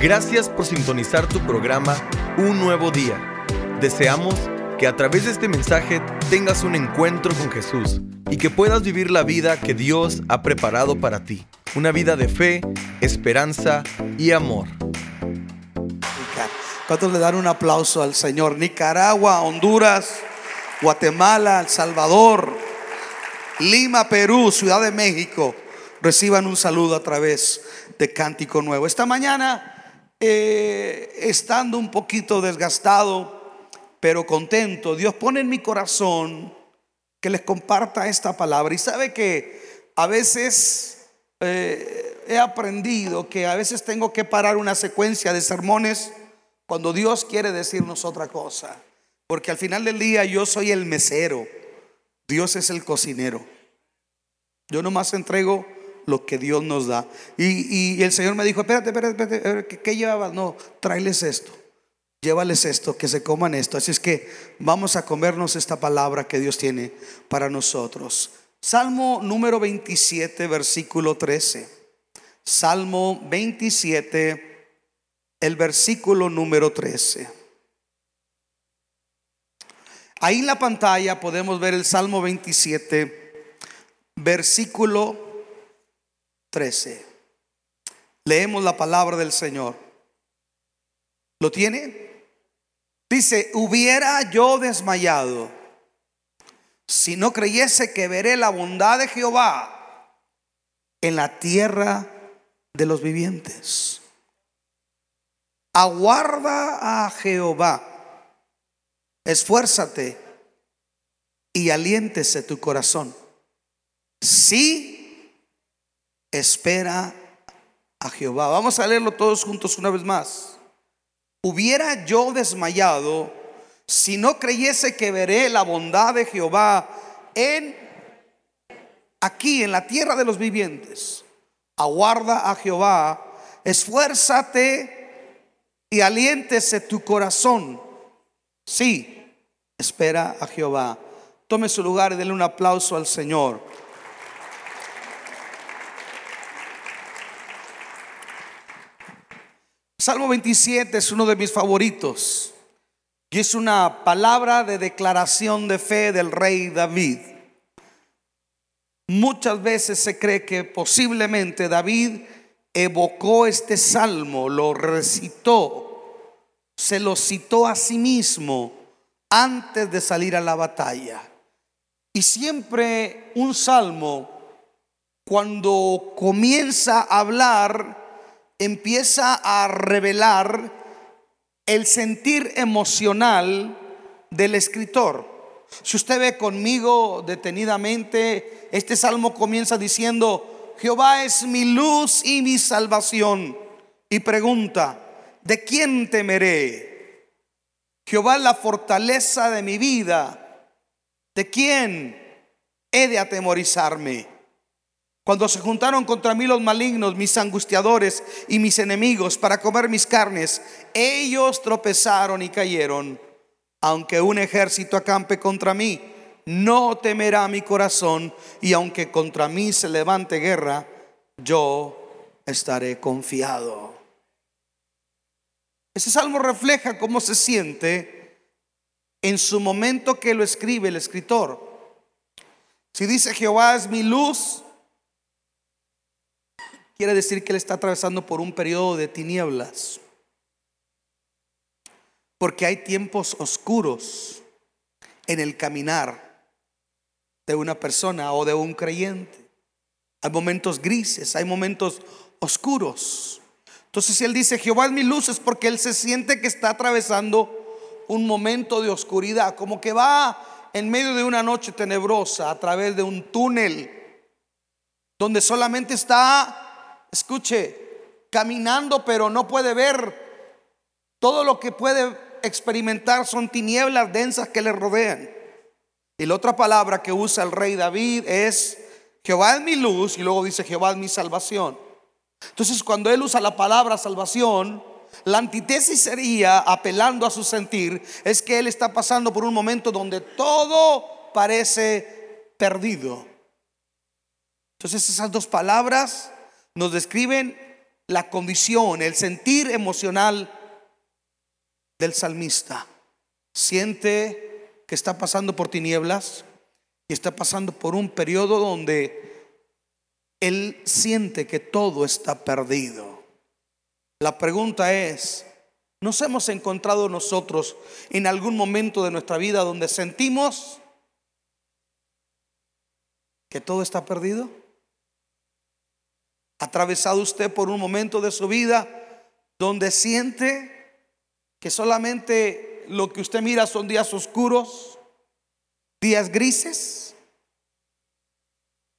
Gracias por sintonizar tu programa Un Nuevo Día. Deseamos que a través de este mensaje tengas un encuentro con Jesús y que puedas vivir la vida que Dios ha preparado para ti. Una vida de fe, esperanza y amor. ¿Cuántos le dan un aplauso al Señor? Nicaragua, Honduras, Guatemala, El Salvador, Lima, Perú, Ciudad de México. Reciban un saludo a través de Cántico Nuevo. Esta mañana eh, estando un poquito desgastado, pero contento, Dios pone en mi corazón que les comparta esta palabra. Y sabe que a veces eh, he aprendido que a veces tengo que parar una secuencia de sermones cuando Dios quiere decirnos otra cosa. Porque al final del día yo soy el mesero, Dios es el cocinero. Yo nomás entrego lo que Dios nos da. Y, el Señor me dijo, espérate, espérate, espérate, ¿qué, llevabas? No, tráeles esto, llévales esto, que se coman esto. Así es que vamos a comernos esta palabra que Dios tiene para nosotros. Salmo número 27, versículo 13. Salmo 27, el versículo número 13. Ahí en la pantalla podemos ver el Salmo 27, versículo 13. Leemos la palabra del Señor. ¿Lo tiene? Dice, hubiera yo desmayado si no creyese que veré la bondad de Jehová en la tierra de los vivientes. Aguarda a Jehová, esfuérzate y aliéntese tu corazón. Sí espera a Jehová. Vamos a leerlo todos juntos una vez más. Hubiera yo desmayado si no creyese que veré la bondad de Jehová en aquí en la tierra de los vivientes. Aguarda a Jehová, esfuérzate y aliéntese tu corazón. Sí, espera a Jehová. Tome su lugar y denle un aplauso al Señor. Salmo 27 es uno de mis favoritos y es una palabra de declaración de fe del rey David. Muchas veces se cree que posiblemente David evocó este salmo, lo recitó, se lo citó a sí mismo antes de salir a la batalla. Y siempre un salmo, cuando comienza a hablar, empieza a revelar el sentir emocional del escritor. Si usted ve conmigo detenidamente, este salmo comienza diciendo, Jehová es mi luz y mi salvación. Y pregunta, ¿de quién temeré? Jehová es la fortaleza de mi vida. ¿De quién he de atemorizarme? Cuando se juntaron contra mí los malignos, mis angustiadores y mis enemigos para comer mis carnes, ellos tropezaron y cayeron. Aunque un ejército acampe contra mí, no temerá mi corazón, y aunque contra mí se levante guerra, yo estaré confiado. Ese salmo refleja cómo se siente en su momento que lo escribe el escritor. Si dice Jehová es mi luz, quiere decir que él está atravesando por un periodo de tinieblas. Porque hay tiempos oscuros en el caminar de una persona o de un creyente. Hay momentos grises, hay momentos oscuros. Entonces él dice, Jehová es mi luz, es porque él se siente que está atravesando un momento de oscuridad, como que va en medio de una noche tenebrosa a través de un túnel donde solamente está escuche, caminando, pero no puede ver. Todo lo que puede experimentar son tinieblas densas que le rodean. Y la otra palabra que usa el rey David es, Jehová es mi luz, y luego dice, Jehová es mi salvación. Entonces, cuando él usa la palabra salvación, la antítesis sería, apelando a su sentir, es que él está pasando por un momento donde todo parece perdido. Entonces, esas dos palabras nos describen la condición, el sentir emocional del salmista. Siente que está pasando por tinieblas y está pasando por un periodo donde él siente que todo está perdido. La pregunta es, ¿nos hemos encontrado nosotros en algún momento de nuestra vida donde sentimos que todo está perdido? ¿Atravesado usted por un momento de su vida donde siente que solamente lo que usted mira son días oscuros, días grises?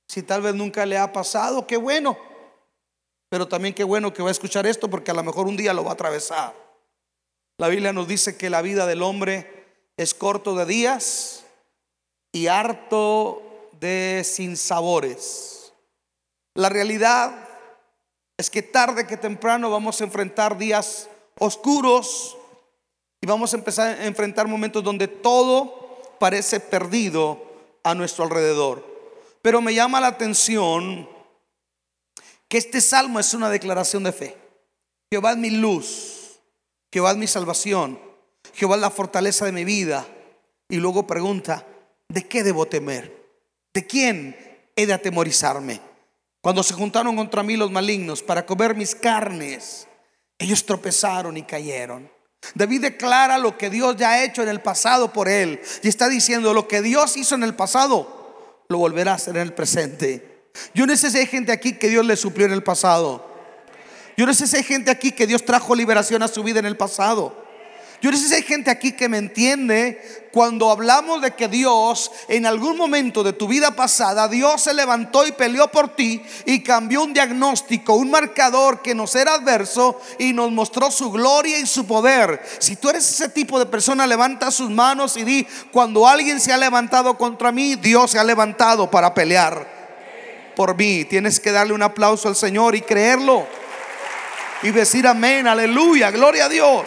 Si tal vez nunca le ha pasado, qué bueno. Pero también qué bueno que va a escuchar esto porque a lo mejor un día lo va a atravesar. La Biblia nos dice que la vida del hombre es corto de días y harto de sinsabores. La realidad es que tarde que temprano vamos a enfrentar días oscuros y vamos a empezar a enfrentar momentos donde todo parece perdido a nuestro alrededor. Pero me llama la atención que este salmo es una declaración de fe. Jehová es mi luz, Jehová es mi salvación, Jehová es la fortaleza de mi vida. Y luego pregunta, ¿de qué debo temer? ¿De quién he de atemorizarme? Cuando se juntaron contra mí los malignos para comer mis carnes, ellos tropezaron y cayeron. David declara lo que Dios ya ha hecho en el pasado por él. Y está diciendo, lo que Dios hizo en el pasado, lo volverá a hacer en el presente. Yo no sé si hay gente aquí que Dios le suplió en el pasado. Yo no sé si hay gente aquí que Dios trajo liberación a su vida en el pasado. Yo no sé si hay gente aquí que me entiende cuando hablamos de que Dios en algún momento de tu vida pasada, Dios se levantó y peleó por ti y cambió un diagnóstico, un marcador que nos era adverso y nos mostró su gloria y su poder. Si tú eres ese tipo de persona, levanta sus manos y di, cuando alguien se ha levantado contra mí, Dios se ha levantado para pelear por mí. Tienes que darle un aplauso al Señor y creerlo y decir amén, aleluya, gloria a Dios.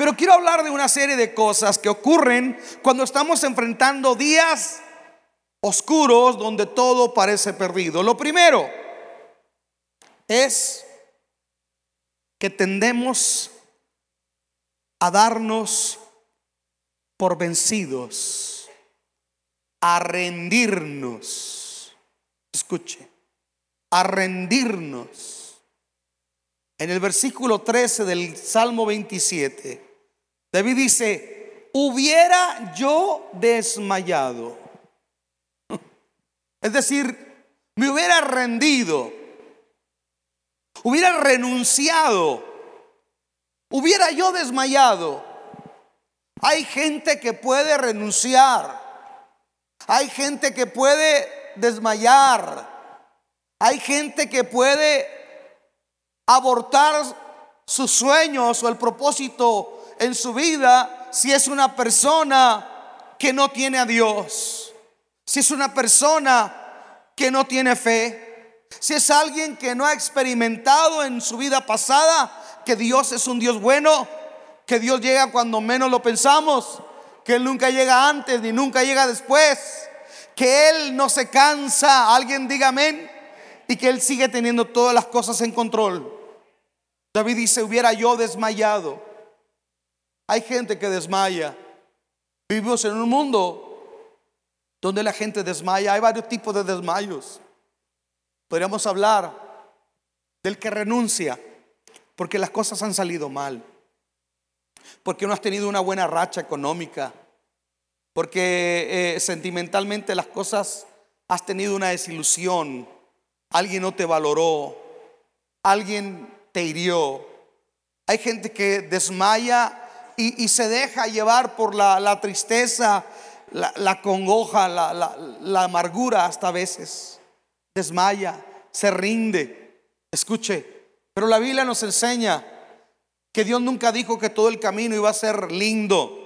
Pero quiero hablar de una serie de cosas que ocurren cuando estamos enfrentando días oscuros donde todo parece perdido. Lo primero es que tendemos a darnos por vencidos, a rendirnos. Escuche, a rendirnos. En el versículo 13 del Salmo 27 David dice, hubiera yo desmayado. Es decir, me hubiera rendido, hubiera renunciado, hubiera yo desmayado. Hay gente que puede renunciar, hay gente que puede desmayar, hay gente que puede abortar sus sueños o el propósito en su vida si es una persona que no tiene a Dios, si es una persona que no tiene fe, si es alguien que no ha experimentado en su vida pasada que Dios es un Dios bueno, que Dios llega cuando menos lo pensamos, que Él nunca llega antes ni nunca llega después, que Él no se cansa, alguien diga amén, y que Él sigue teniendo todas las cosas en control. David dice, hubiera yo desmayado hay gente que desmaya. Vivimos en un mundo donde la gente desmaya. Hay varios tipos de desmayos. Podríamos hablar del que renuncia porque las cosas han salido mal. Porque no has tenido una buena racha económica. Porque eh, sentimentalmente las cosas has tenido una desilusión. Alguien no te valoró. Alguien te hirió. Hay gente que desmaya y, se deja llevar por la, tristeza, la, congoja, la, amargura hasta a veces. Desmaya, se rinde. Escuche, pero la Biblia nos enseña que Dios nunca dijo que todo el camino iba a ser lindo.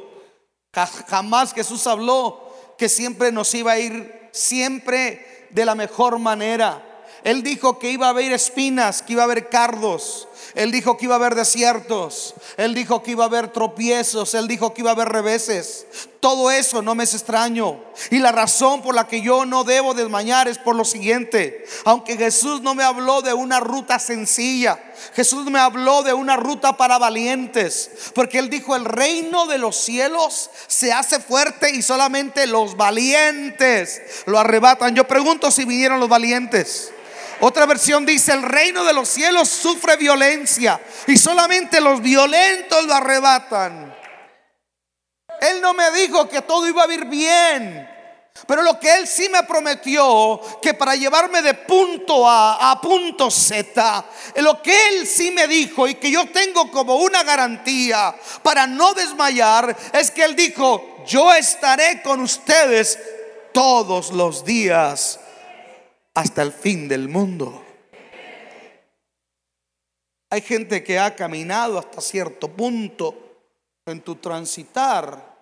Jamás Jesús habló que siempre nos iba a ir siempre de la mejor manera. Él dijo que iba a haber espinas, que iba a haber cardos. Él dijo que iba a haber desiertos. Él dijo que iba a haber tropiezos. Él dijo que iba a haber reveses. Todo eso no me es extraño. Y la razón por la que yo no debo desmañar es por lo siguiente. Aunque Jesús no me habló de una ruta sencilla. Jesús me habló de una ruta para valientes. Porque Él dijo, el reino de los cielos se hace fuerte y solamente los valientes lo arrebatan. Yo pregunto si vinieron los valientes. Otra versión dice, el reino de los cielos sufre violencia y solamente los violentos lo arrebatan. Él no me dijo que todo iba a ir bien. Pero lo que él sí me prometió, que para llevarme de punto A a punto Z, lo que él sí me dijo y que yo tengo como una garantía para no desmayar, es que él dijo, yo estaré con ustedes todos los días hasta el fin del mundo. Hay gente que ha caminado hasta cierto punto en tu transitar.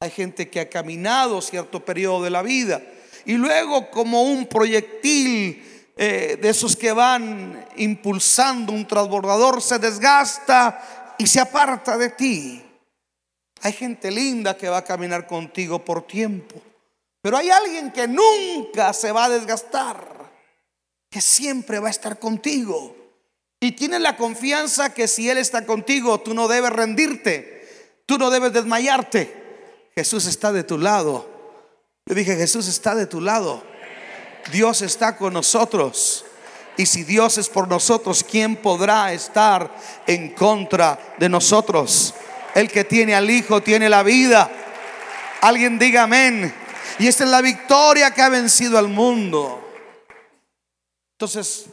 Hay gente que ha caminado cierto periodo de la vida y luego como un proyectil eh, de esos que van impulsando un transbordador se desgasta y se aparta de ti. Hay gente linda que va a caminar contigo por tiempo. Pero hay alguien que nunca se va a desgastar, que siempre va a estar contigo. Y tienes la confianza que si Él está contigo, tú no debes rendirte, tú no debes desmayarte. Jesús está de tu lado. Le dije, Jesús está de tu lado. Dios está con nosotros. Y si Dios es por nosotros, ¿quién podrá estar en contra de nosotros? El que tiene al Hijo tiene la vida. Alguien diga amén. Y esta es la victoria que ha vencido al mundo. Entonces,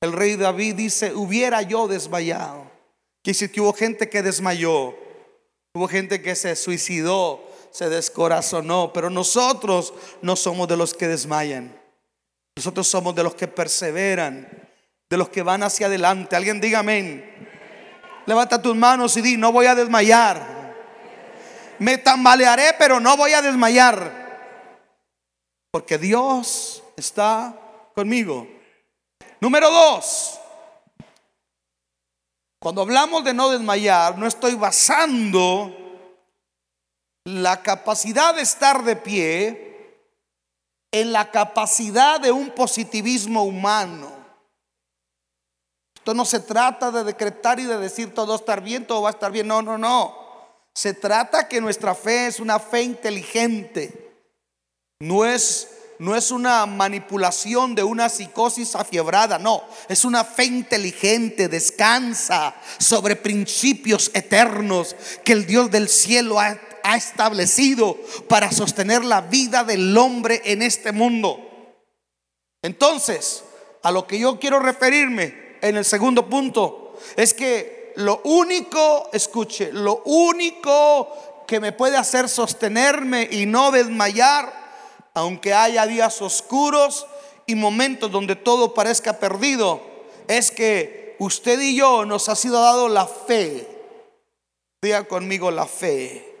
el rey David dice, hubiera yo desmayado. Que hubo gente que desmayó, hubo gente que se suicidó, se descorazonó, pero nosotros no somos de los que desmayan. Nosotros somos de los que perseveran, de los que van hacia adelante. Alguien diga amén. Levanta tus manos y di, no voy a desmayar. Me tambalearé, pero no voy a desmayar. Porque Dios está conmigo. Número dos. Cuando hablamos de no desmayar, no estoy basando la capacidad de estar de pie en la capacidad de un positivismo humano. Esto no se trata de decretar y de decir todo va a estar bien, todo va a estar bien. No, no, no. Se trata que nuestra fe es una fe inteligente no es, no es una manipulación de una psicosis afiebrada, no, es una fe inteligente, descansa sobre principios eternos que el Dios del cielo ha, ha establecido para sostener la vida del hombre en este mundo. Entonces, a lo que yo quiero referirme en el segundo punto es que lo único, escuche, lo único que me puede hacer sostenerme y no desmayar aunque haya días oscuros y momentos donde todo parezca perdido, es que usted y yo nos ha sido dado la fe. Diga conmigo la fe.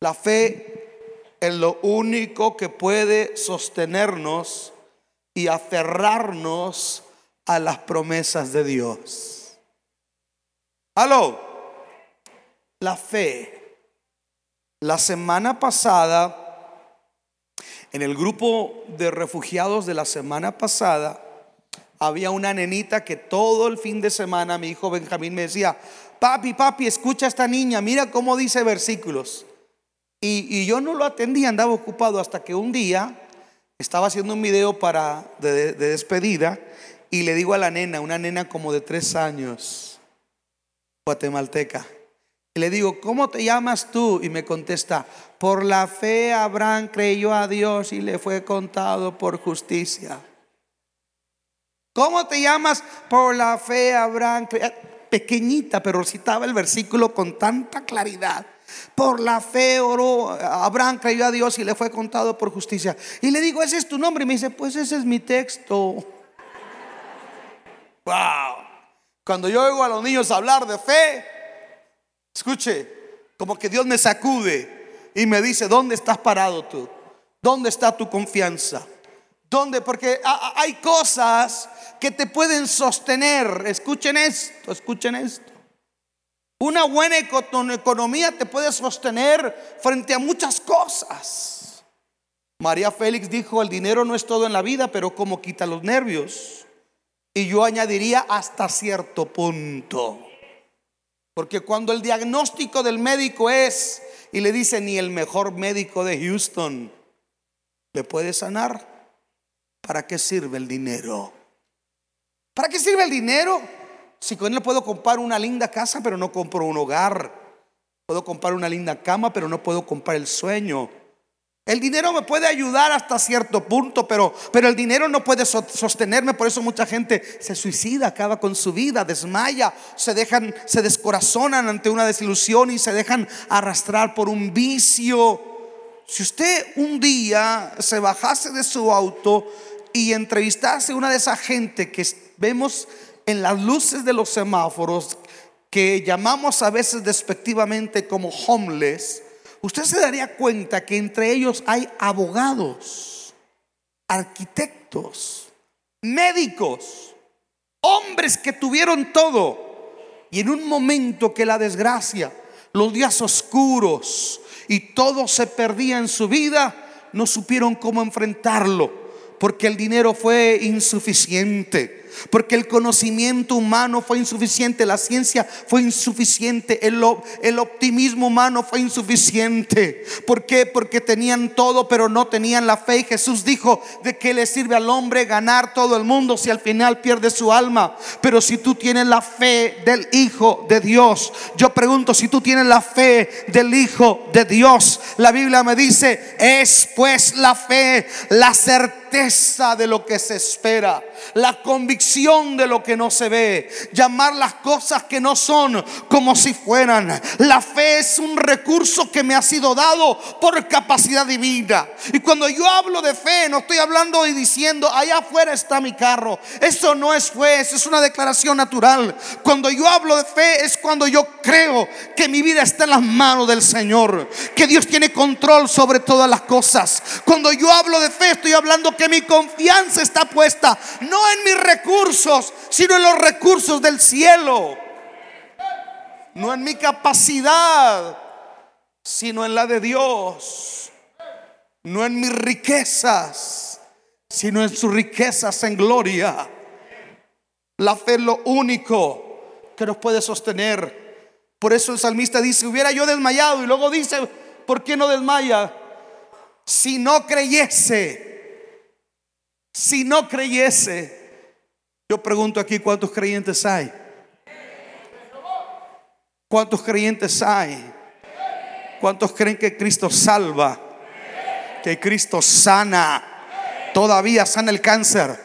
La fe es lo único que puede sostenernos y aferrarnos a las promesas de Dios. Aló, la fe. La semana pasada en el grupo de refugiados de la semana pasada, había una nenita que todo el fin de semana mi hijo Benjamín me decía, papi, papi, escucha a esta niña, mira cómo dice versículos. Y, yo no lo atendía, andaba ocupado hasta que un día estaba haciendo un video para de, de despedida y le digo a la nena, una nena como de tres años, guatemalteca, y le digo, ¿cómo te llamas tú? Y me contesta, por la fe Abraham creyó a Dios y le fue contado por justicia. ¿Cómo te llamas? Por la fe Abraham. Pequeñita, pero citaba el versículo con tanta claridad. Por la fe oró, Abraham creyó a Dios y le fue contado por justicia. Y le digo, ese es tu nombre. Y me dice, pues ese es mi texto. Wow. Cuando yo oigo a los niños hablar de fe, Escuche, como que Dios me sacude y me dice, ¿dónde estás parado tú? ¿Dónde está tu confianza? ¿Dónde? Porque hay cosas que te pueden sostener. Escuchen esto, escuchen esto. Una buena economía te puede sostener frente a muchas cosas. María Félix dijo, el dinero no es todo en la vida, pero como quita los nervios. Y yo añadiría hasta cierto punto. Porque cuando el diagnóstico del médico es, y le dice, ni el mejor médico de Houston le puede sanar, ¿para qué sirve el dinero? ¿Para qué sirve el dinero? Si con él puedo comprar una linda casa, pero no compro un hogar. Puedo comprar una linda cama, pero no puedo comprar el sueño. El dinero me puede ayudar hasta cierto punto, pero, pero el dinero no puede sostenerme. Por eso mucha gente se suicida, acaba con su vida, desmaya, se dejan, se descorazonan ante una desilusión y se dejan arrastrar por un vicio. Si usted un día se bajase de su auto y entrevistase a una de esa gente que vemos en las luces de los semáforos, que llamamos a veces despectivamente como homeless, usted se daría cuenta que entre ellos hay abogados, arquitectos, médicos, hombres que tuvieron todo. Y en un momento que la desgracia, los días oscuros y todo se perdía en su vida, no supieron cómo enfrentarlo, porque el dinero fue insuficiente porque el conocimiento humano fue insuficiente, la ciencia fue insuficiente, el, optimismo humano fue insuficiente. ¿Por qué? Porque tenían todo, pero no tenían la fe. Y Jesús dijo, ¿de qué le sirve al hombre ganar todo el mundo si al final pierde su alma? Pero si tú tienes la fe del Hijo de Dios, yo pregunto, si tú tienes la fe del Hijo de Dios, la Biblia me dice, es pues la fe, la certeza de lo que se espera, la convicción de lo que no se ve, llamar las cosas que no son como si fueran. La fe es un recurso que me ha sido dado por capacidad divina. Y cuando yo hablo de fe, no estoy hablando y diciendo, allá afuera está mi carro. Eso no es fe, eso es una declaración natural. Cuando yo hablo de fe es cuando yo creo que mi vida está en las manos del Señor, que Dios tiene control sobre todas las cosas. Cuando yo hablo de fe, estoy hablando que mi confianza está puesta no en mi recursos, sino en los recursos del cielo. No en mi capacidad, sino en la de Dios. No en mis riquezas, sino en sus riquezas en gloria. La fe es lo único que nos puede sostener. Por eso el salmista dice, hubiera yo desmayado. Y luego dice, ¿por qué no desmaya? Si no creyese, si no creyese, yo pregunto aquí cuántos creyentes hay. ¿Cuántos creyentes hay? ¿Cuántos creen que Cristo salva? Que Cristo sana. Todavía sana el cáncer.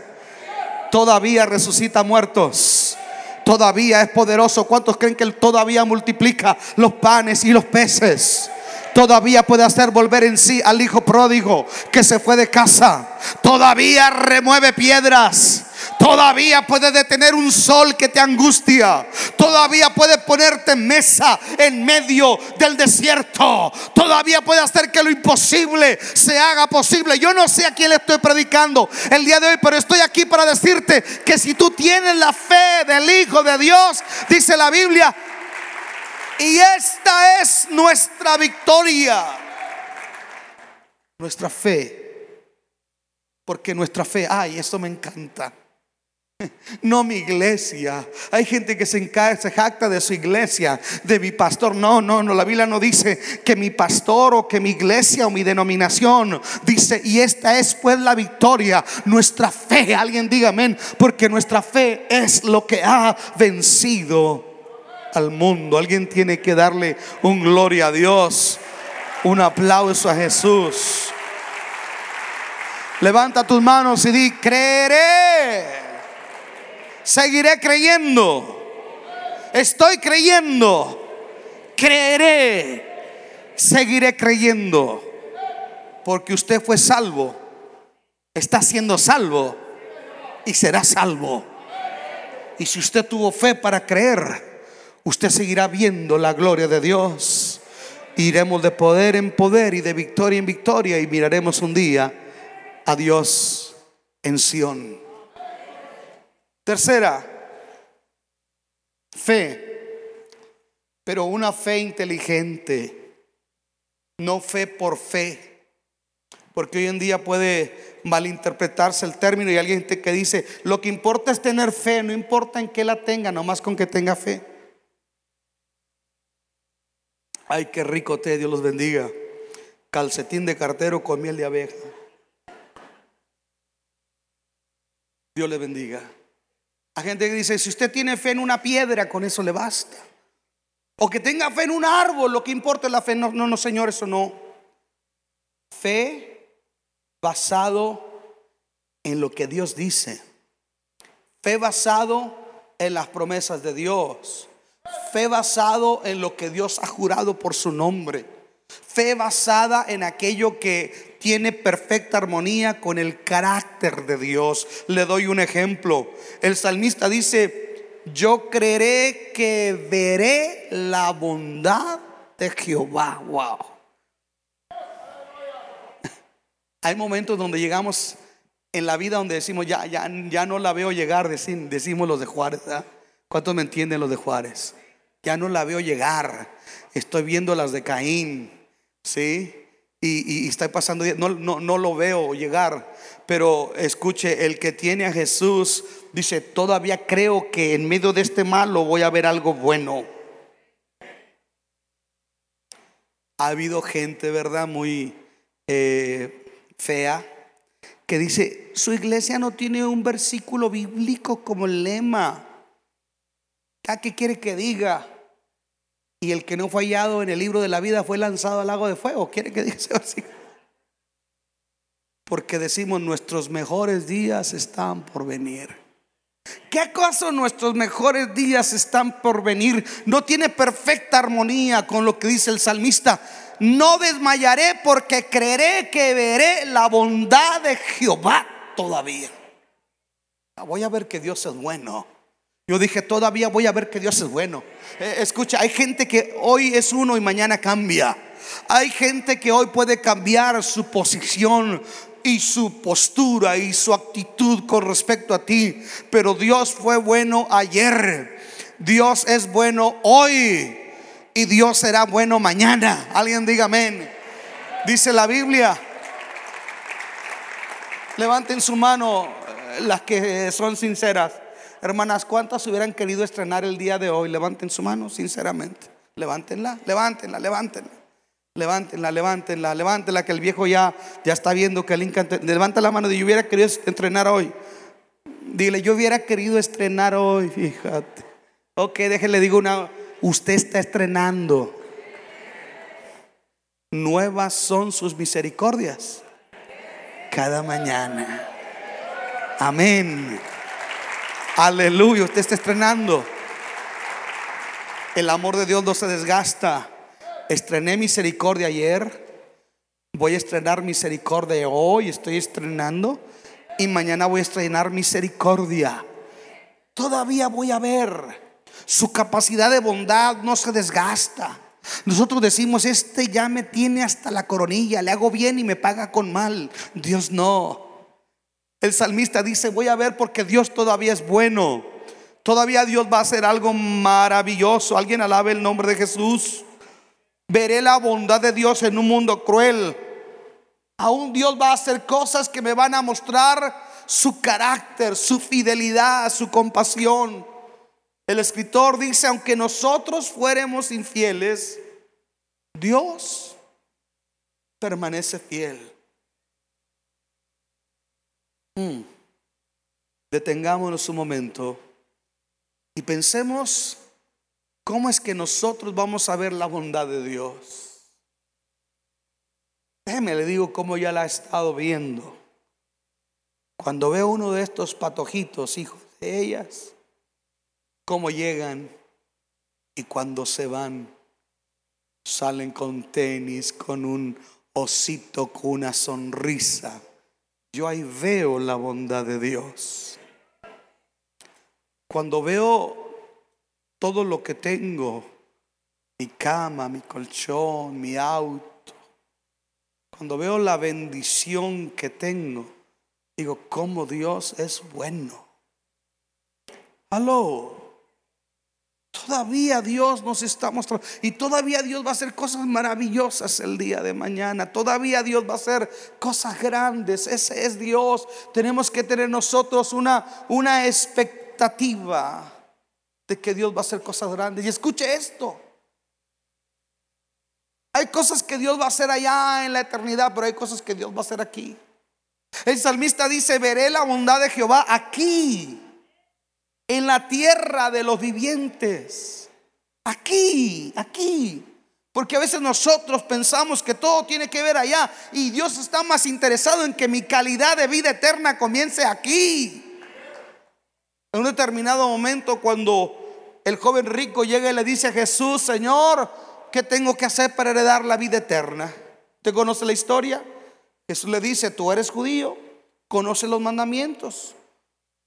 Todavía resucita muertos. Todavía es poderoso. ¿Cuántos creen que Él todavía multiplica los panes y los peces? Todavía puede hacer volver en sí al hijo pródigo que se fue de casa. Todavía remueve piedras. Todavía puede detener un sol que te angustia. Todavía puede ponerte mesa en medio del desierto. Todavía puede hacer que lo imposible se haga posible. Yo no sé a quién le estoy predicando el día de hoy, pero estoy aquí para decirte que si tú tienes la fe del Hijo de Dios, dice la Biblia, y esta es nuestra victoria. Nuestra fe. Porque nuestra fe, ay, eso me encanta. No mi iglesia. Hay gente que se, se jacta de su iglesia, de mi pastor. No, no, no. La Biblia no dice que mi pastor o que mi iglesia o mi denominación. Dice, y esta es pues la victoria. Nuestra fe. Alguien diga amén. Porque nuestra fe es lo que ha vencido al mundo. Alguien tiene que darle un gloria a Dios. Un aplauso a Jesús. Levanta tus manos y di, creeré seguiré creyendo. Estoy creyendo. Creeré. Seguiré creyendo. Porque usted fue salvo. Está siendo salvo. Y será salvo. Y si usted tuvo fe para creer, usted seguirá viendo la gloria de Dios. Iremos de poder en poder y de victoria en victoria y miraremos un día a Dios en Sión. Tercera, fe, pero una fe inteligente, no fe por fe, porque hoy en día puede malinterpretarse el término y alguien que dice, lo que importa es tener fe, no importa en qué la tenga, nomás con que tenga fe. Ay, qué rico te, Dios los bendiga. Calcetín de cartero con miel de abeja. Dios le bendiga. Hay gente que dice, si usted tiene fe en una piedra, con eso le basta. O que tenga fe en un árbol, lo que importa es la fe. No, no, no, Señor, eso no. Fe basado en lo que Dios dice. Fe basado en las promesas de Dios. Fe basado en lo que Dios ha jurado por su nombre. Fe basada en aquello que tiene perfecta armonía con el carácter de Dios. Le doy un ejemplo. El salmista dice, yo creeré que veré la bondad de Jehová. Wow. Hay momentos donde llegamos en la vida donde decimos, ya, ya, ya no la veo llegar, decimos los de Juárez. ¿Cuántos me entienden los de Juárez? Ya no la veo llegar. Estoy viendo las de Caín. ¿Sí? y, está pasando, no, no, no lo veo llegar, pero escuche, el que tiene a Jesús dice, todavía creo que en medio de este malo voy a ver algo bueno. Ha habido gente, ¿verdad? Muy eh, fea, que dice, su iglesia no tiene un versículo bíblico como lema. Qué quiere que diga? Y el que no fue hallado en el libro de la vida fue lanzado al lago de fuego. ¿Quiere que diga así? Porque decimos nuestros mejores días están por venir. ¿Qué acaso nuestros mejores días están por venir? No tiene perfecta armonía con lo que dice el salmista. No desmayaré porque creeré que veré la bondad de Jehová todavía. Voy a ver que Dios es bueno. Yo dije, todavía voy a ver que Dios es bueno. Eh, escucha, hay gente que hoy es uno y mañana cambia. Hay gente que hoy puede cambiar su posición y su postura y su actitud con respecto a ti. Pero Dios fue bueno ayer. Dios es bueno hoy. Y Dios será bueno mañana. Alguien diga amén. Dice la Biblia. Levanten su mano eh, las que son sinceras. Hermanas, ¿cuántas hubieran querido estrenar el día de hoy? Levanten su mano, sinceramente. Levántenla, levántenla, levántenla. Levántenla, levántenla, levántenla, que el viejo ya, ya está viendo que el Inca. Levanta la mano y yo hubiera querido estrenar hoy. Dile, yo hubiera querido estrenar hoy, fíjate. Ok, déjele, digo una. Usted está estrenando. Nuevas son sus misericordias. Cada mañana. Amén. Aleluya, usted está estrenando. El amor de Dios no se desgasta. Estrené misericordia ayer. Voy a estrenar misericordia hoy. Estoy estrenando. Y mañana voy a estrenar misericordia. Todavía voy a ver. Su capacidad de bondad no se desgasta. Nosotros decimos, este ya me tiene hasta la coronilla, le hago bien y me paga con mal. Dios no. El salmista dice, voy a ver porque Dios todavía es bueno. Todavía Dios va a hacer algo maravilloso. Alguien alabe el nombre de Jesús. Veré la bondad de Dios en un mundo cruel. Aún Dios va a hacer cosas que me van a mostrar su carácter, su fidelidad, su compasión. El escritor dice, aunque nosotros fuéramos infieles, Dios permanece fiel. Mm. Detengámonos un momento y pensemos cómo es que nosotros vamos a ver la bondad de Dios. Déjeme, le digo cómo ya la he estado viendo. Cuando veo uno de estos patojitos, hijos de ellas, cómo llegan y cuando se van, salen con tenis, con un osito, con una sonrisa yo ahí veo la bondad de Dios. Cuando veo todo lo que tengo, mi cama, mi colchón, mi auto, cuando veo la bendición que tengo, Digo, ¿cómo Dios es bueno? Aló. Todavía Dios nos está mostrando y todavía Dios va a hacer cosas maravillosas el día de mañana. Todavía Dios va a hacer cosas grandes. Ese es Dios. Tenemos que tener nosotros una, una expectativa de que Dios va a hacer cosas grandes. Y escuche esto. Hay cosas que Dios va a hacer allá en la eternidad, pero hay cosas que Dios va a hacer aquí. El salmista dice, veré la bondad de Jehová aquí, en la tierra de los vivientes. Aquí, aquí. Porque a veces nosotros pensamos que todo tiene que ver allá y Dios está más interesado en que mi calidad de vida eterna comience aquí. En un determinado momento cuando el joven rico llega y le dice a Jesús, Señor, ¿qué tengo que hacer para heredar la vida eterna? ¿Te conoce la historia? Jesús le dice, tú eres judío, conoce los mandamientos.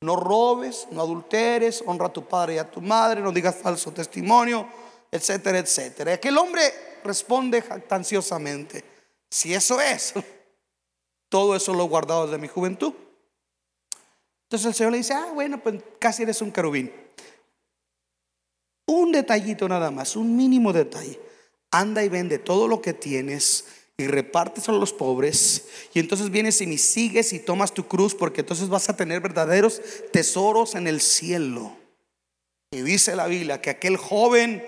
No robes, no adulteres, honra a tu padre y a tu madre, no digas falso testimonio, etcétera, etcétera. Y aquel hombre responde jactanciosamente, si eso es, todo eso lo he guardado desde mi juventud. Entonces el Señor le dice, ah, bueno, pues casi eres un querubín. Un detallito nada más, un mínimo detalle. Anda y vende todo lo que tienes y repartes a los pobres. Y entonces vienes y me sigues y tomas tu cruz porque entonces vas a tener verdaderos tesoros en el cielo. Y dice la Biblia que aquel joven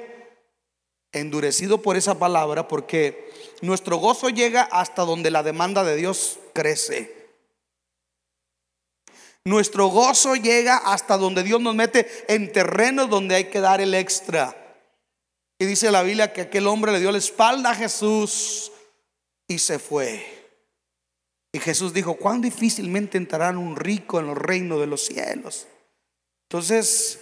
endurecido por esa palabra porque nuestro gozo llega hasta donde la demanda de Dios crece. Nuestro gozo llega hasta donde Dios nos mete en terrenos donde hay que dar el extra. Y dice la Biblia que aquel hombre le dio la espalda a Jesús y se fue. Y Jesús dijo, cuán difícilmente entrarán un rico en los reinos de los cielos. Entonces,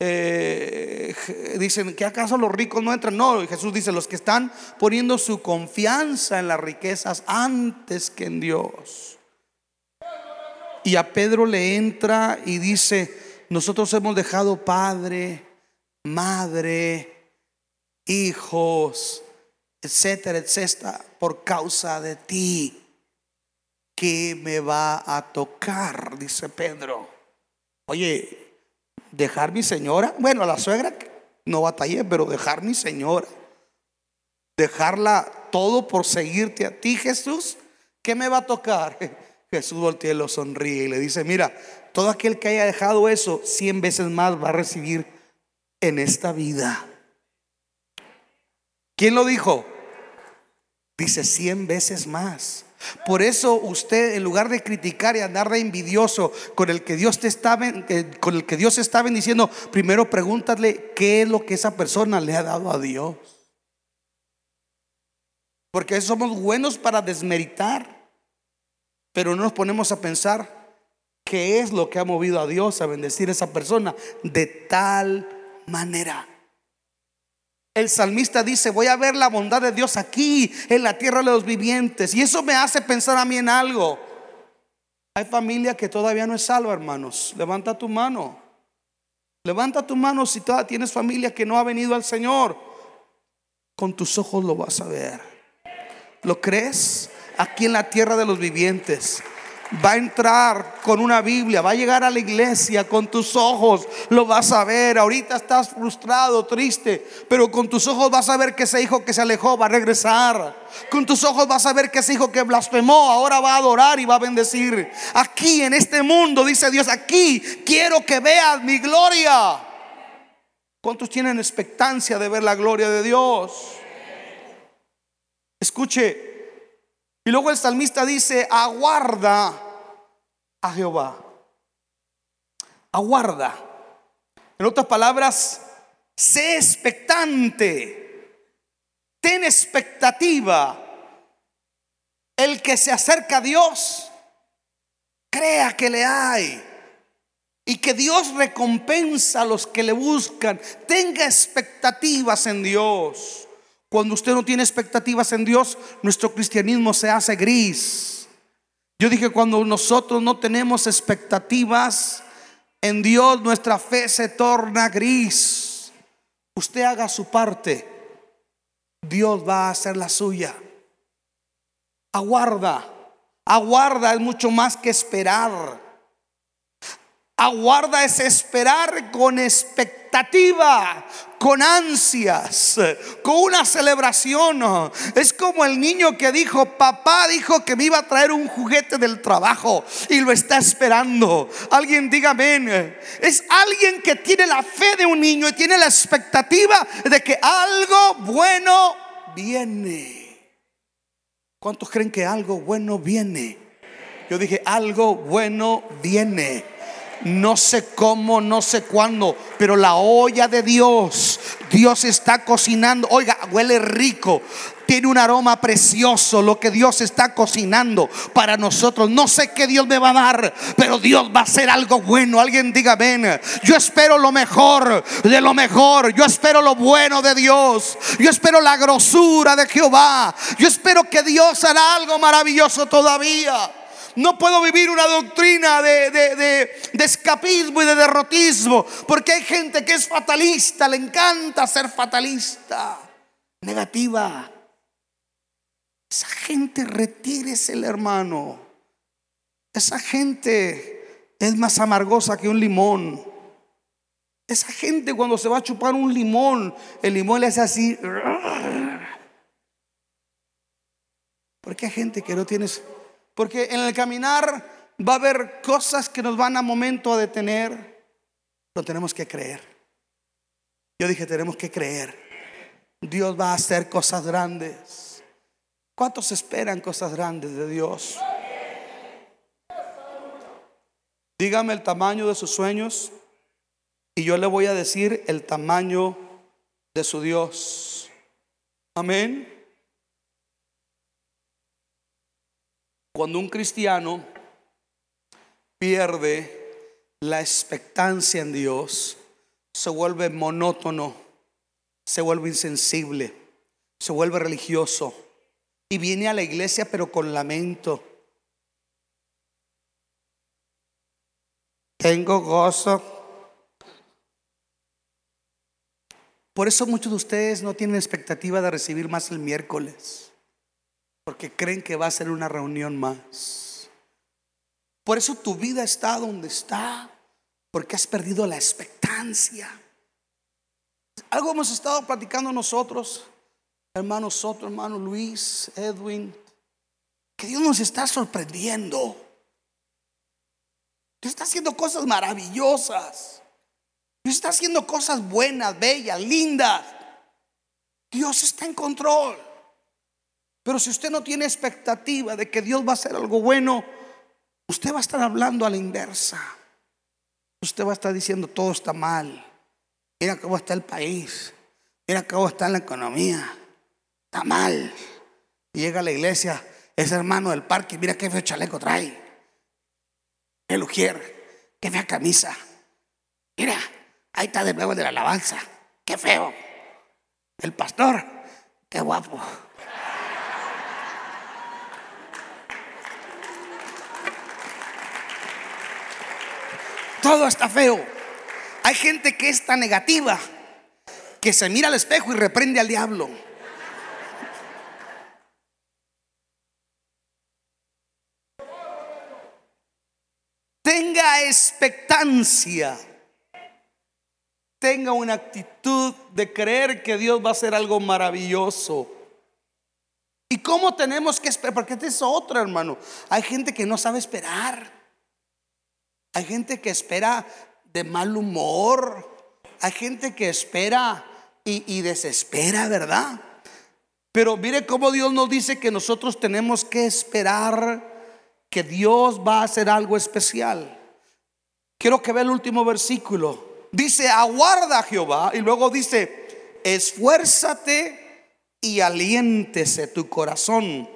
eh, dicen que acaso los ricos no entran. No, y Jesús dice, los que están poniendo su confianza en las riquezas antes que en Dios. Y a Pedro le entra y dice, nosotros hemos dejado padre, madre, hijos, etcétera, etcétera, por causa de ti. ¿Qué me va a tocar? Dice Pedro. Oye, dejar mi señora, bueno, a la suegra no batallé, pero dejar mi señora, dejarla todo por seguirte a ti, Jesús, ¿qué me va a tocar? Jesús voltea y lo sonríe y le dice, mira, todo aquel que haya dejado eso, cien veces más va a recibir en esta vida. ¿Quién lo dijo? Dice cien veces más. Por eso usted, en lugar de criticar y andar de envidioso con el que Dios te está, con el que Dios está bendiciendo, primero pregúntale qué es lo que esa persona le ha dado a Dios. Porque somos buenos para desmeritar. Pero no nos ponemos a pensar qué es lo que ha movido a Dios a bendecir a esa persona de tal manera. El salmista dice, voy a ver la bondad de Dios aquí, en la tierra de los vivientes. Y eso me hace pensar a mí en algo. Hay familia que todavía no es salva, hermanos. Levanta tu mano. Levanta tu mano si todavía tienes familia que no ha venido al Señor. Con tus ojos lo vas a ver. ¿Lo crees? aquí en la tierra de los vivientes. Va a entrar con una Biblia, va a llegar a la iglesia con tus ojos, lo vas a ver. Ahorita estás frustrado, triste, pero con tus ojos vas a ver que ese hijo que se alejó va a regresar. Con tus ojos vas a ver que ese hijo que blasfemó ahora va a adorar y va a bendecir. Aquí en este mundo, dice Dios, aquí quiero que veas mi gloria. ¿Cuántos tienen expectancia de ver la gloria de Dios? Escuche, y luego el salmista dice, aguarda a Jehová. Aguarda. En otras palabras, sé expectante. Ten expectativa. El que se acerca a Dios, crea que le hay. Y que Dios recompensa a los que le buscan. Tenga expectativas en Dios. Cuando usted no tiene expectativas en Dios, nuestro cristianismo se hace gris. Yo dije, cuando nosotros no tenemos expectativas en Dios, nuestra fe se torna gris. Usted haga su parte, Dios va a hacer la suya. Aguarda, Aguarda es mucho más que esperar. Aguarda es esperar con expectativa, con ansias, con una celebración. Es como el niño que dijo, papá dijo que me iba a traer un juguete del trabajo y lo está esperando. Alguien diga amén. Es alguien que tiene la fe de un niño y tiene la expectativa de que algo bueno viene. ¿Cuántos creen que algo bueno viene? Yo dije, algo bueno viene. No sé cómo, no sé cuándo, pero la olla de Dios, Dios está cocinando. Oiga, huele rico. Tiene un aroma precioso lo que Dios está cocinando para nosotros. No sé qué Dios me va a dar, pero Dios va a hacer algo bueno. Alguien diga, ven, yo espero lo mejor de lo mejor. Yo espero lo bueno de Dios. Yo espero la grosura de Jehová. Yo espero que Dios hará algo maravilloso todavía. No puedo vivir una doctrina de, escapismo y de derrotismo, porque hay gente que es fatalista, le encanta ser fatalista, negativa. Esa gente retírese el hermano. Esa gente es más amargosa que un limón. Esa gente cuando se va a chupar un limón, el limón le hace así. Porque hay gente que no tiene porque en el caminar va a haber cosas que nos van a momento a detener, pero tenemos que creer. Yo dije, tenemos que creer. Dios va a hacer cosas grandes. ¿Cuántos esperan cosas grandes de Dios? Dígame el tamaño de sus sueños y yo le voy a decir el tamaño de su Dios. Amén. Cuando un cristiano pierde la expectancia en Dios, se vuelve monótono, se vuelve insensible, se vuelve religioso y viene a la iglesia pero con lamento. Tengo gozo. Por eso muchos de ustedes no tienen expectativa de recibir más el miércoles porque creen que va a ser una reunión más. Por eso tu vida está donde está, porque has perdido la expectancia. Algo hemos estado platicando nosotros, hermano Soto, hermano Luis, Edwin, que Dios nos está sorprendiendo. Dios está haciendo cosas maravillosas. Dios está haciendo cosas buenas, bellas, lindas. Dios está en control. Pero si usted no tiene expectativa de que Dios va a hacer algo bueno, usted va a estar hablando a la inversa. Usted va a estar diciendo todo está mal. Mira cómo está el país. Mira cómo está la economía. Está mal. Llega a la iglesia, ese hermano del parque, mira qué feo chaleco trae. Qué lujier, qué fea camisa. Mira, ahí está de nuevo de la alabanza. Qué feo. El pastor, qué guapo. Todo está feo. Hay gente que es tan negativa que se mira al espejo y reprende al diablo. Tenga expectancia. Tenga una actitud de creer que Dios va a hacer algo maravilloso. ¿Y cómo tenemos que esperar? Porque este es otro, hermano. Hay gente que no sabe esperar. Hay gente que espera de mal humor. Hay gente que espera y, desespera, ¿verdad? Pero mire cómo Dios nos dice que nosotros tenemos que esperar que Dios va a hacer algo especial. Quiero que vea el último versículo. Dice, aguarda Jehová. Y luego dice, esfuérzate y aliéntese tu corazón.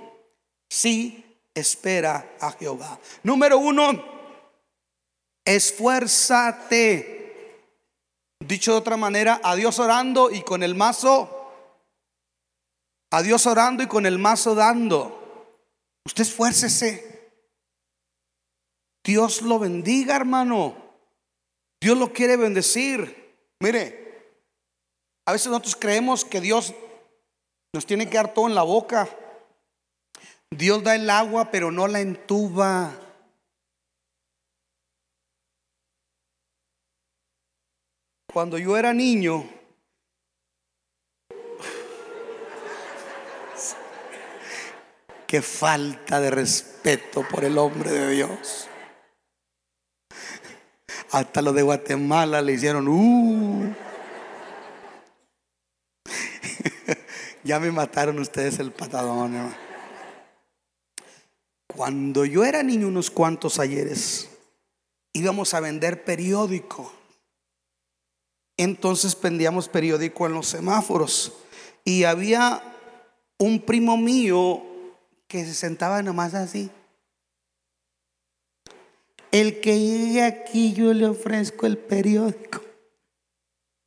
Sí, espera a Jehová. Número uno, esfuérzate. Dicho de otra manera, a Dios orando y con el mazo, a Dios orando y con el mazo dando. Usted esfuércese. Dios lo bendiga, hermano. Dios lo quiere bendecir. Mire, a veces nosotros creemos que Dios nos tiene que dar todo en la boca. Dios da el agua, pero no la entuba. Cuando yo era niño, qué falta de respeto por el hombre de Dios. Hasta lo de Guatemala le hicieron, uh. ya me mataron ustedes el patadón. Cuando yo era niño, unos cuantos ayeres, íbamos a vender periódico. Entonces vendíamos periódico en los semáforos. Y había un primo mío que se sentaba nomás así. El que llegue aquí yo le ofrezco el periódico.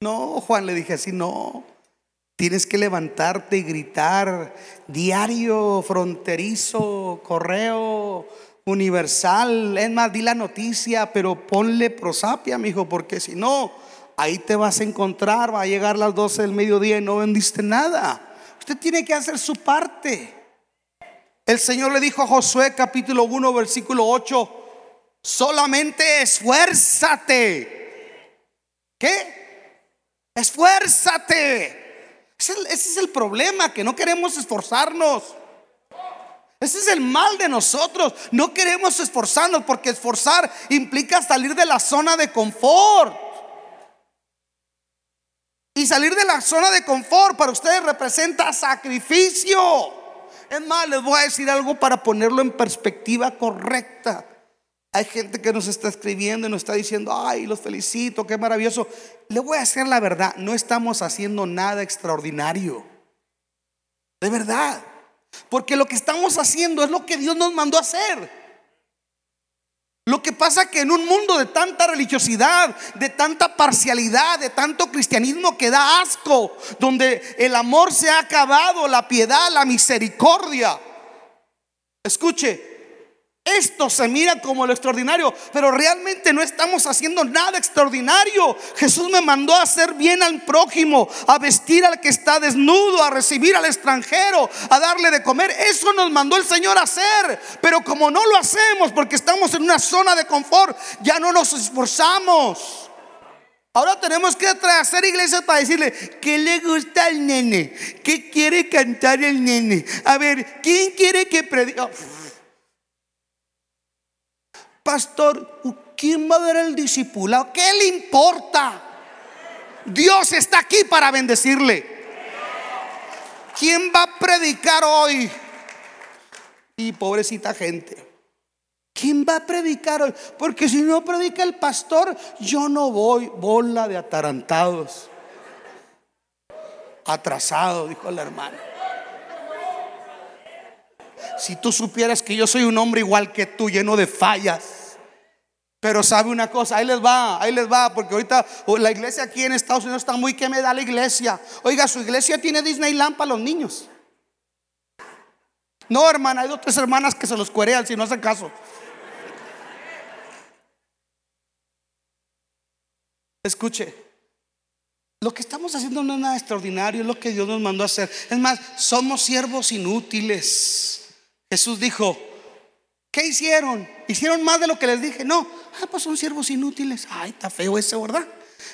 No, Juan, le dije así, no. Tienes que levantarte y gritar diario, fronterizo, correo, universal. Es más, di la noticia, pero ponle prosapia, mijo, porque si no, ahí te vas a encontrar, va a llegar las 12 del mediodía y no vendiste nada. Usted tiene que hacer su parte. El Señor le dijo a Josué capítulo 1 versículo 8, solamente esfuérzate. ¿Qué? Esfuérzate. Ese, es el problema, que no queremos esforzarnos. Ese es el mal de nosotros. No queremos esforzarnos porque esforzar implica salir de la zona de confort. Y salir de la zona de confort para ustedes representa sacrificio. Es más, les voy a decir algo para ponerlo en perspectiva correcta. Hay gente que nos está escribiendo y nos está diciendo, ay, los felicito, qué maravilloso. Le voy a decir la verdad, no estamos haciendo nada extraordinario. De verdad. Porque lo que estamos haciendo es lo que Dios nos mandó a hacer. Lo que pasa que en un mundo de tanta religiosidad, de tanta parcialidad, de tanto cristianismo que da asco, donde el amor se ha acabado, la piedad, la misericordia. Escuche, esto se mira como lo extraordinario, pero realmente no estamos haciendo nada extraordinario. Jesús me mandó a hacer bien al prójimo, a vestir al que está desnudo, a recibir al extranjero, a darle de comer. Eso nos mandó el Señor a hacer. Pero como no lo hacemos porque estamos en una zona de confort, ya no nos esforzamos. Ahora tenemos que hacer iglesia para decirle ¿qué le gusta al nene? ¿Qué quiere cantar el nene? A ver, ¿quién quiere que predique? Pastor, ¿quién va a dar el discipulado? ¿Qué le importa? Dios está aquí para bendecirle. ¿Quién va a predicar hoy? Y pobrecita gente. ¿Quién va a predicar hoy? Porque si no predica el pastor, yo no voy. Bola de atarantados. Atrasado, dijo la hermana. Si tú supieras que yo soy un hombre igual que tú, lleno de fallas. Pero sabe una cosa, ahí les va, ahí les va, porque ahorita la iglesia aquí en Estados Unidos está muy que me da la iglesia. Oiga, su iglesia tiene Disneyland para los niños. No, hermana, hay dos tres hermanas que se los cuerean si no hacen caso. Escuche, lo que estamos haciendo no es nada extraordinario, es lo que Dios nos mandó a hacer. Es más, somos siervos inútiles. Jesús dijo, ¿qué hicieron? ¿Hicieron más de lo que les dije? No, ah, pues son siervos inútiles. Ay, está feo ese, ¿verdad?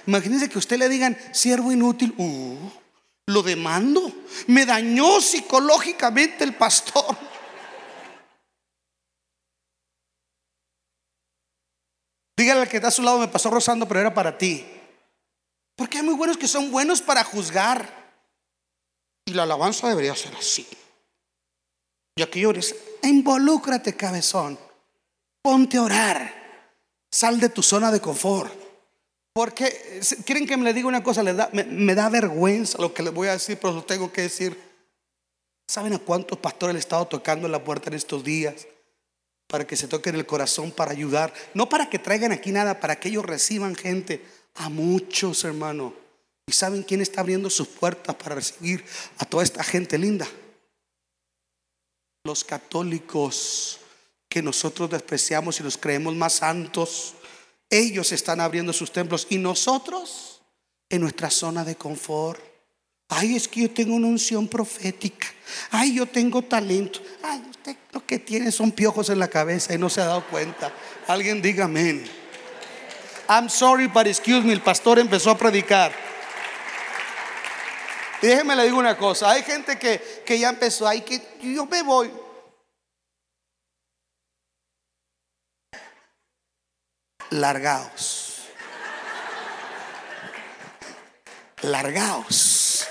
Imagínense que usted le digan, siervo inútil, uh, lo demando. Me dañó psicológicamente el pastor. Dígale al que está a su lado, me pasó rozando, pero era para ti. Porque hay muy buenos que son buenos para juzgar. Y la alabanza debería ser así. Y aquí llores, involúcrate, cabezón. Ponte a orar. Sal de tu zona de confort. Porque, ¿quieren que me le diga una cosa? da, me, da vergüenza lo que les voy a decir, pero lo tengo que decir. ¿Saben a cuántos pastores le he estado tocando la puerta en estos días? Para que se toquen el corazón, para ayudar. No para que traigan aquí nada, para que ellos reciban gente. A muchos, hermano. ¿Y saben quién está abriendo sus puertas para recibir a toda esta gente linda? Los católicos que nosotros despreciamos y los creemos más santos, ellos están abriendo sus templos y nosotros en nuestra zona de confort. Ay, es que yo tengo una unción profética. Ay, yo tengo talento. Ay, usted lo que tiene son piojos en la cabeza y no se ha dado cuenta. Alguien diga amén. I'm sorry, but excuse me, el pastor empezó a predicar. Y déjeme le digo una cosa, hay gente que, que ya empezó ahí, que yo me voy. Largaos. Largaos.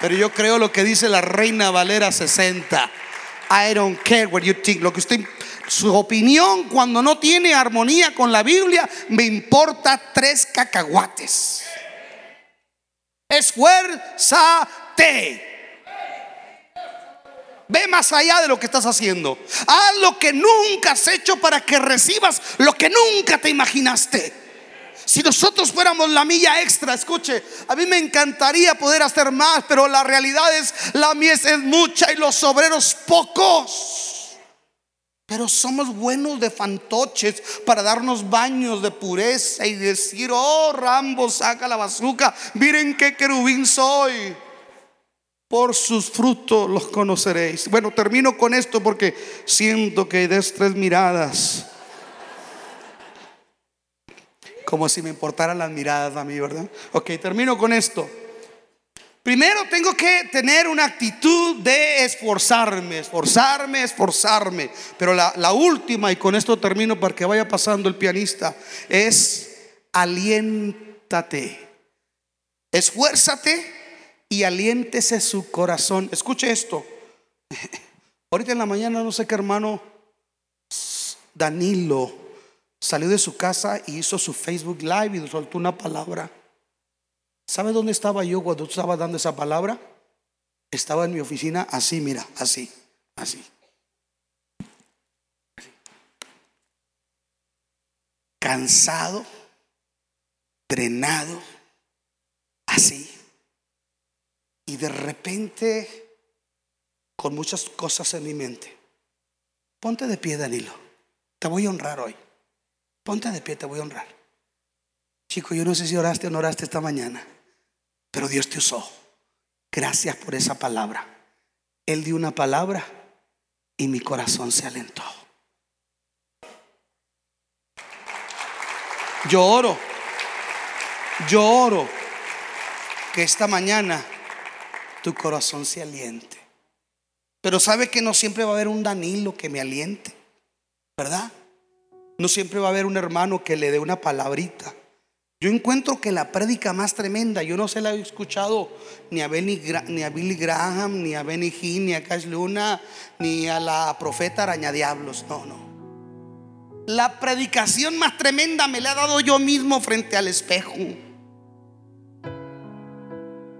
Pero yo creo lo que dice la Reina Valera 60. I don't care what you think. Lo que usted, su opinión cuando no tiene armonía con la Biblia, me importa tres cacahuates. Esfuérzate. Ve más allá de lo que estás haciendo. Haz lo que nunca has hecho para que recibas lo que nunca te imaginaste. Si nosotros fuéramos la milla extra, escuche, a mí me encantaría poder hacer más, pero la realidad es la mies es mucha y los obreros pocos. Pero somos buenos de fantoches para darnos baños de pureza y decir, oh Rambo, saca la bazuca, miren qué querubín soy. Por sus frutos los conoceréis. Bueno, termino con esto porque siento que des tres miradas como si me importaran las miradas a mí, ¿verdad? Ok, termino con esto. Primero tengo que tener una actitud de esforzarme, esforzarme, esforzarme. Pero la, última, y con esto termino para que vaya pasando el pianista, es aliéntate. Esfuérzate y aliéntese su corazón. Escuche esto. Ahorita en la mañana, no sé qué hermano, Danilo, Salió de su casa y hizo su Facebook Live y soltó una palabra. ¿Sabe dónde estaba yo cuando estaba dando esa palabra? Estaba en mi oficina así, mira, así, así. Cansado, drenado, así. Y de repente, con muchas cosas en mi mente, ponte de pie, Danilo. Te voy a honrar hoy. Ponte de pie, te voy a honrar. Chico, yo no sé si oraste o no oraste esta mañana, pero Dios te usó. Gracias por esa palabra. Él dio una palabra y mi corazón se alentó. Yo oro, yo oro que esta mañana tu corazón se aliente. Pero sabe que no siempre va a haber un Danilo que me aliente, ¿verdad? No siempre va a haber un hermano que le dé una palabrita. Yo encuentro que la prédica más tremenda, yo no se la he escuchado ni a, ni a Billy Graham, ni a Benny Hinn, ni a Cash Luna, ni a la profeta Araña Diablos. No, no. La predicación más tremenda me la he dado yo mismo frente al espejo.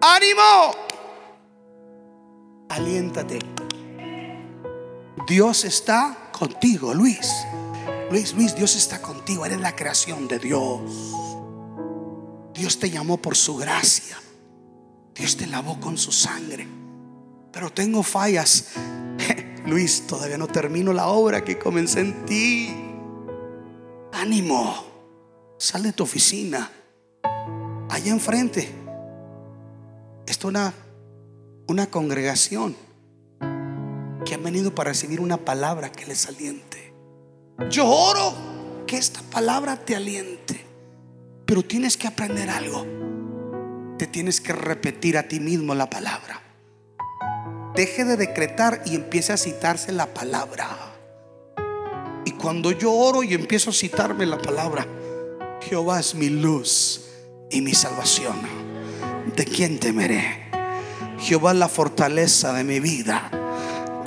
¡Ánimo! Aliéntate. Dios está contigo, Luis. Luis, Luis, Dios está contigo, eres la creación de Dios. Dios te llamó por su gracia. Dios te lavó con su sangre. Pero tengo fallas. Luis, todavía no termino la obra que comencé en ti. Ánimo. Sal de tu oficina. Allá enfrente. Esto es una, una congregación que han venido para recibir una palabra que les aliente. Yo oro que esta palabra te aliente, pero tienes que aprender algo. Te tienes que repetir a ti mismo la palabra. Deje de decretar y empiece a citarse la palabra. Y cuando yo oro y empiezo a citarme la palabra, Jehová es mi luz y mi salvación. ¿De quién temeré? Jehová es la fortaleza de mi vida.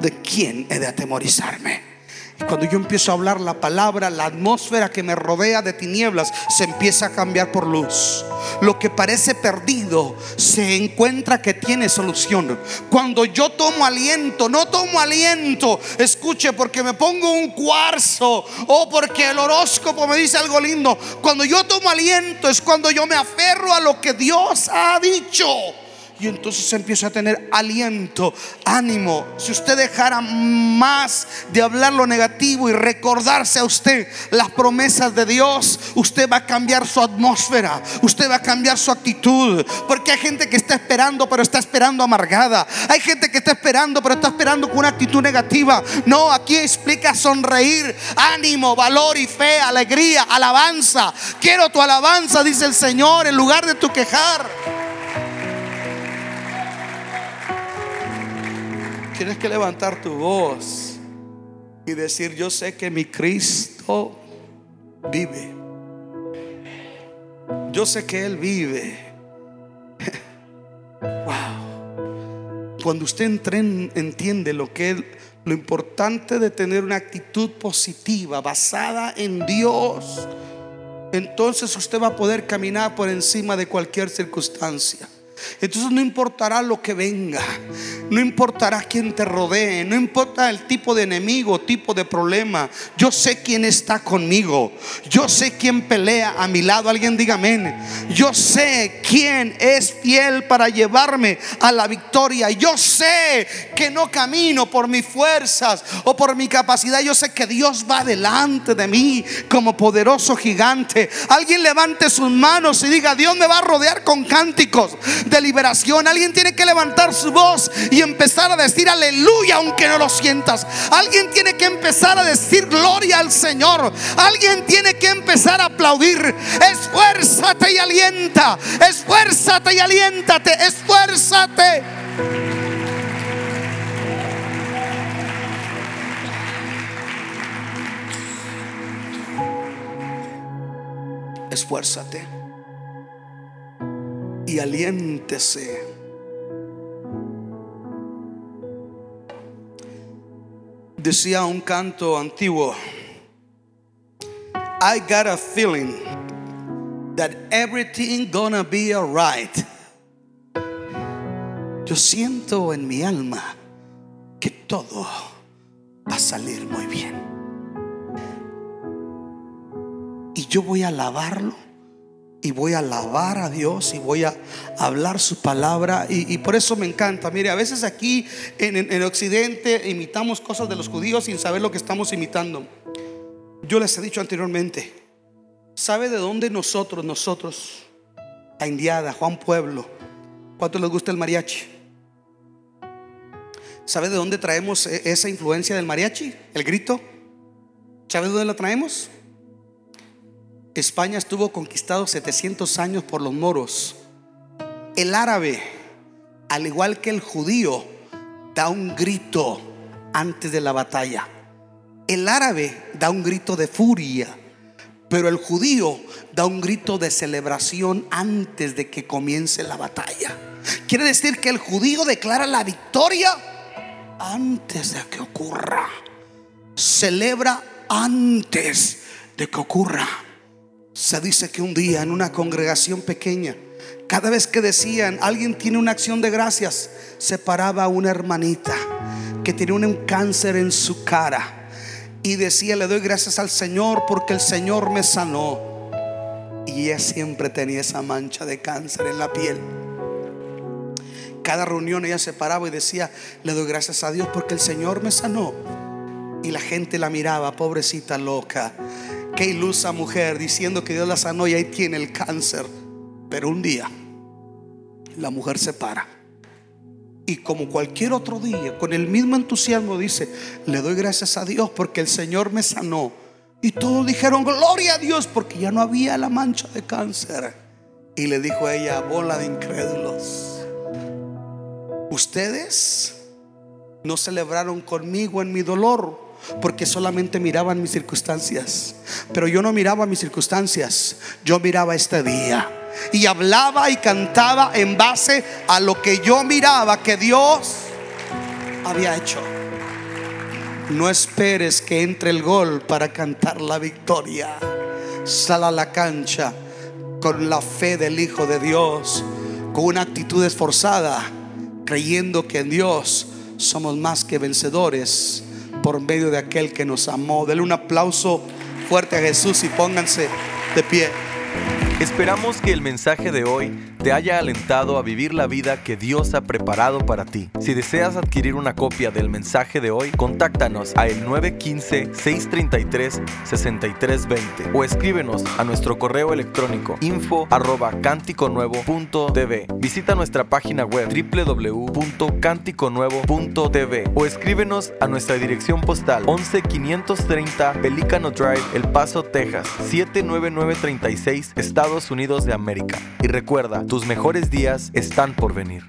¿De quién he de atemorizarme? Cuando yo empiezo a hablar la palabra, la atmósfera que me rodea de tinieblas se empieza a cambiar por luz. Lo que parece perdido se encuentra que tiene solución. Cuando yo tomo aliento, no tomo aliento, escuche, porque me pongo un cuarzo o porque el horóscopo me dice algo lindo. Cuando yo tomo aliento es cuando yo me aferro a lo que Dios ha dicho. Y entonces empieza a tener aliento, ánimo. Si usted dejara más de hablar lo negativo y recordarse a usted las promesas de Dios, usted va a cambiar su atmósfera, usted va a cambiar su actitud. Porque hay gente que está esperando, pero está esperando amargada. Hay gente que está esperando, pero está esperando con una actitud negativa. No, aquí explica sonreír, ánimo, valor y fe, alegría, alabanza. Quiero tu alabanza, dice el Señor, en lugar de tu quejar. Tienes que levantar tu voz y decir, yo sé que mi Cristo vive. Yo sé que Él vive. wow. Cuando usted entiende lo que lo importante de tener una actitud positiva basada en Dios, entonces usted va a poder caminar por encima de cualquier circunstancia. Entonces no importará lo que venga, no importará quién te rodee, no importa el tipo de enemigo, tipo de problema. Yo sé quién está conmigo, yo sé quién pelea a mi lado. Alguien diga amén. Yo sé quién es fiel para llevarme a la victoria. Yo sé que no camino por mis fuerzas o por mi capacidad. Yo sé que Dios va delante de mí como poderoso gigante. Alguien levante sus manos y diga, Dios me va a rodear con cánticos de liberación. Alguien tiene que levantar su voz empezar a decir aleluya aunque no lo sientas. Alguien tiene que empezar a decir gloria al Señor. Alguien tiene que empezar a aplaudir. Esfuérzate y alienta. Esfuérzate y aliéntate. Esfuérzate. Esfuérzate y aliéntese. Decía un canto antiguo, I got a feeling that everything gonna be alright. Yo siento en mi alma que todo va a salir muy bien. Y yo voy a alabarlo y voy a alabar a Dios y voy a hablar su palabra. Y, por eso me encanta. Mire, a veces aquí en, en, Occidente imitamos cosas de los judíos sin saber lo que estamos imitando. Yo les he dicho anteriormente, ¿sabe de dónde nosotros, nosotros, a Indiada, Juan Pueblo, cuánto les gusta el mariachi? ¿Sabe de dónde traemos e, esa influencia del mariachi? El grito. ¿Sabe de dónde la traemos? España estuvo conquistado 700 años por los moros. El árabe, al igual que el judío, da un grito antes de la batalla. El árabe da un grito de furia, pero el judío da un grito de celebración antes de que comience la batalla. Quiere decir que el judío declara la victoria antes de que ocurra. Celebra antes de que ocurra. Se dice que un día en una congregación pequeña, cada vez que decían, alguien tiene una acción de gracias, se paraba una hermanita que tenía un cáncer en su cara y decía, le doy gracias al Señor porque el Señor me sanó. Y ella siempre tenía esa mancha de cáncer en la piel. Cada reunión ella se paraba y decía, le doy gracias a Dios porque el Señor me sanó. Y la gente la miraba, pobrecita loca. Qué ilusa mujer diciendo que Dios la sanó y ahí tiene el cáncer. Pero un día la mujer se para. Y como cualquier otro día, con el mismo entusiasmo dice, le doy gracias a Dios porque el Señor me sanó. Y todos dijeron, gloria a Dios porque ya no había la mancha de cáncer. Y le dijo a ella, bola de incrédulos, ustedes no celebraron conmigo en mi dolor porque solamente miraban mis circunstancias. Pero yo no miraba mis circunstancias, yo miraba este día. Y hablaba y cantaba en base a lo que yo miraba que Dios había hecho. No esperes que entre el gol para cantar la victoria. Sal a la cancha con la fe del Hijo de Dios, con una actitud esforzada, creyendo que en Dios somos más que vencedores por medio de aquel que nos amó. Denle un aplauso fuerte a Jesús y pónganse de pie. Esperamos que el mensaje de hoy te haya alentado a vivir la vida que Dios ha preparado para ti. Si deseas adquirir una copia del mensaje de hoy, contáctanos a el 915-633-6320 o escríbenos a nuestro correo electrónico info arroba cánticonuevo.tv. Visita nuestra página web www.cánticonuevo.tv o escríbenos a nuestra dirección postal 11530 Pelicano Drive, El Paso, Texas 79936, Estados Unidos de América. Y recuerda, tus mejores días están por venir.